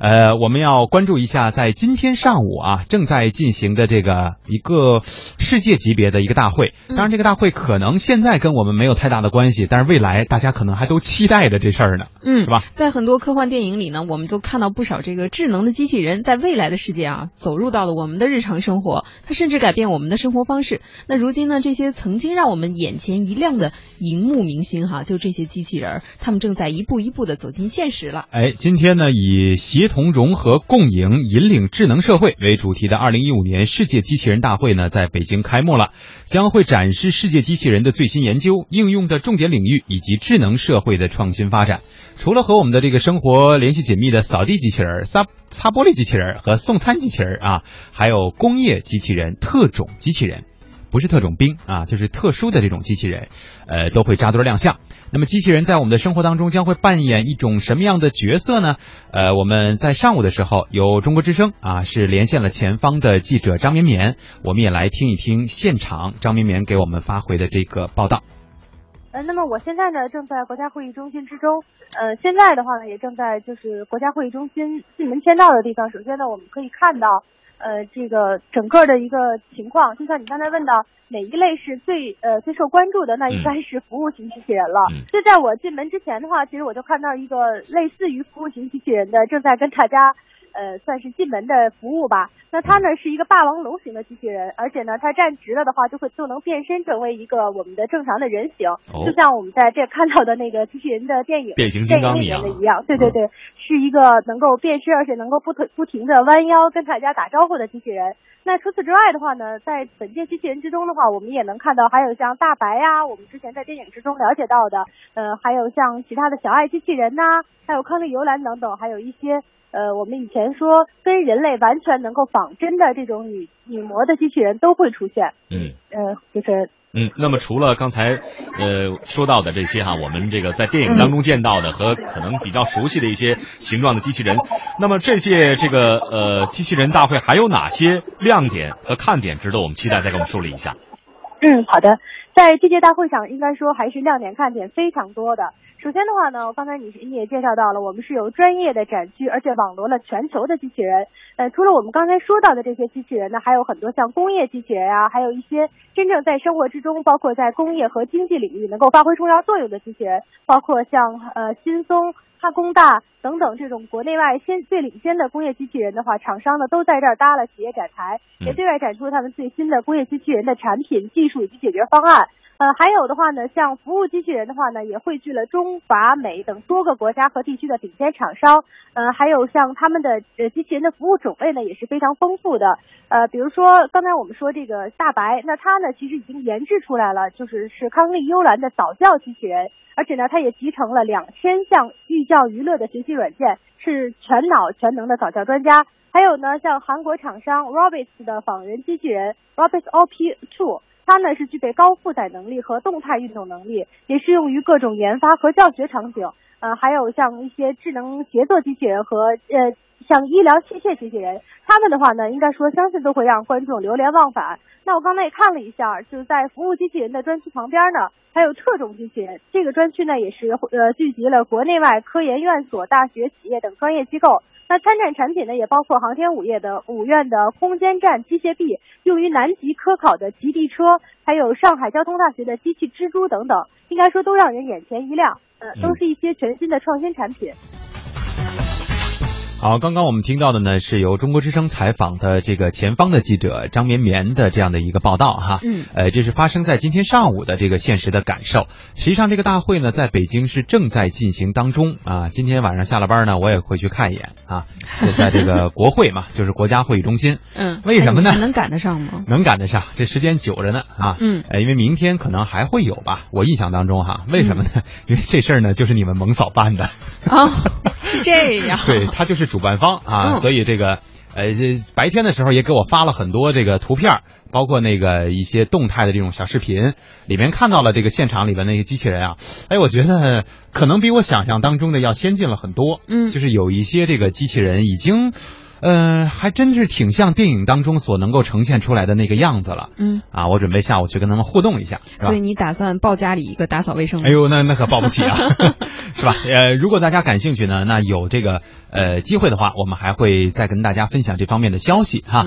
呃，我们要关注一下，在今天上午啊，正在进行的这个一个世界级别的一个大会。当然，这个大会可能现在跟我们没有太大的关系，但是未来大家可能还都期待着这事儿呢，嗯，是吧？在很多科幻电影里呢，我们都看到不少这个智能的机器人在未来的世界啊，走入到了我们的日常生活，它甚至改变我们的生活方式。那如今呢，这些曾经让我们眼前一亮的荧幕明星哈，就这些机器人，他们正在一步一步的走进现实了。哎，今天呢，以协同融合共赢引领智能社会为主题的二零一五年世界机器人大会呢，在北京开幕了，将会展示世界机器人的最新研究、应用的重点领域以及智能社会的创新发展。除了和我们的这个生活联系紧密的扫地机器人、擦擦玻璃机器人和送餐机器人啊，还有工业机器人、特种机器人。不是特种兵啊，就是特殊的这种机器人，呃，都会扎堆亮相。那么，机器人在我们的生活当中将会扮演一种什么样的角色呢？呃，我们在上午的时候，由中国之声啊是连线了前方的记者张绵绵，我们也来听一听现场张绵绵给我们发回的这个报道。呃，那么我现在呢正在国家会议中心之中，呃，现在的话呢也正在就是国家会议中心进门签到的地方。首先呢，我们可以看到。呃，这个整个的一个情况，就像你刚才问到哪一类是最呃最受关注的，那应该是服务型机器人了。就在我进门之前的话，其实我就看到一个类似于服务型机器人的正在跟大家。呃，算是进门的服务吧。那它呢是一个霸王龙型的机器人，而且呢，它站直了的话，就会就能变身成为一个我们的正常的人形，就像我们在这看到的那个机器人的电影变形金刚一样的一样。对对对，是一个能够变身，而且能够不停不停的弯腰跟大家打招呼的机器人。那除此之外的话呢，在本届机器人之中的话，我们也能看到还有像大白呀，我们之前在电影之中了解到的，呃，还有像其他的小爱机器人呐，还有康利游兰等等，还有一些。呃，我们以前说跟人类完全能够仿真的这种女女模的机器人都会出现。嗯，呃，就是嗯，那么除了刚才呃说到的这些哈，我们这个在电影当中见到的和可能比较熟悉的一些形状的机器人，那么这届这个呃机器人大会还有哪些亮点和看点值得我们期待？再给我们梳理一下。嗯，好的，在这届大会上，应该说还是亮点看点非常多的。首先的话呢，刚才你你也介绍到了，我们是有专业的展区，而且网罗了全球的机器人。呃，除了我们刚才说到的这些机器人呢，还有很多像工业机器人啊，还有一些真正在生活之中，包括在工业和经济领域能够发挥重要作用的机器人，包括像呃新松、哈工大等等这种国内外先最领先的工业机器人的话，厂商呢都在这儿搭了企业展台，也对外展出他们最新的工业机器人的产品、技术以及解决方案。呃，还有的话呢，像服务机器人的话呢，也汇聚了中法美等多个国家和地区的顶尖厂商。呃，还有像他们的呃机器人的服务种类呢，也是非常丰富的。呃，比如说刚才我们说这个大白，那它呢其实已经研制出来了，就是是康利优兰的早教机器人，而且呢它也集成了两千项寓教于乐的学习软件，是全脑全能的早教专家。还有呢，像韩国厂商 Robots 的仿人机器人 Robots OP Two。它呢是具备高负载能力和动态运动能力，也适用于各种研发和教学场景。呃，还有像一些智能协作机器人和呃像医疗器械机器人，他们的话呢，应该说相信都会让观众流连忘返。那我刚才也看了一下，就是在服务机器人的专区旁边呢，还有特种机器人。这个专区呢也是呃聚集了国内外科研院所、大学、企业等专业机构。那参展产品呢，也包括航天五业的五院的空间站机械臂，用于南极科考的极地车，还有上海交通大学的机器蜘蛛等等，应该说都让人眼前一亮。呃，都是一些全新的创新产品。好，刚刚我们听到的呢，是由中国之声采访的这个前方的记者张绵绵的这样的一个报道哈。嗯，呃，这是发生在今天上午的这个现实的感受。实际上，这个大会呢，在北京是正在进行当中啊。今天晚上下了班呢，我也会去看一眼啊。就在这个国会嘛，就是国家会议中心。嗯，为什么呢？能赶得上吗？能赶得上，这时间久着呢啊。嗯，呃，因为明天可能还会有吧，我印象当中哈。为什么呢？因为这事儿呢，就是你们蒙嫂办的。啊，是这样。对他就是主办方啊。所以这个，呃，这白天的时候也给我发了很多这个图片，包括那个一些动态的这种小视频，里面看到了这个现场里边那些机器人啊，哎，我觉得可能比我想象当中的要先进了很多。嗯，就是有一些这个机器人已经，呃，还真是挺像电影当中所能够呈现出来的那个样子了。嗯，啊，我准备下午去跟他们互动一下，所以？你打算报家里一个打扫卫生？哎呦，那那可报不起啊，是吧？呃，如果大家感兴趣呢，那有这个呃机会的话，我们还会再跟大家分享这方面的消息哈。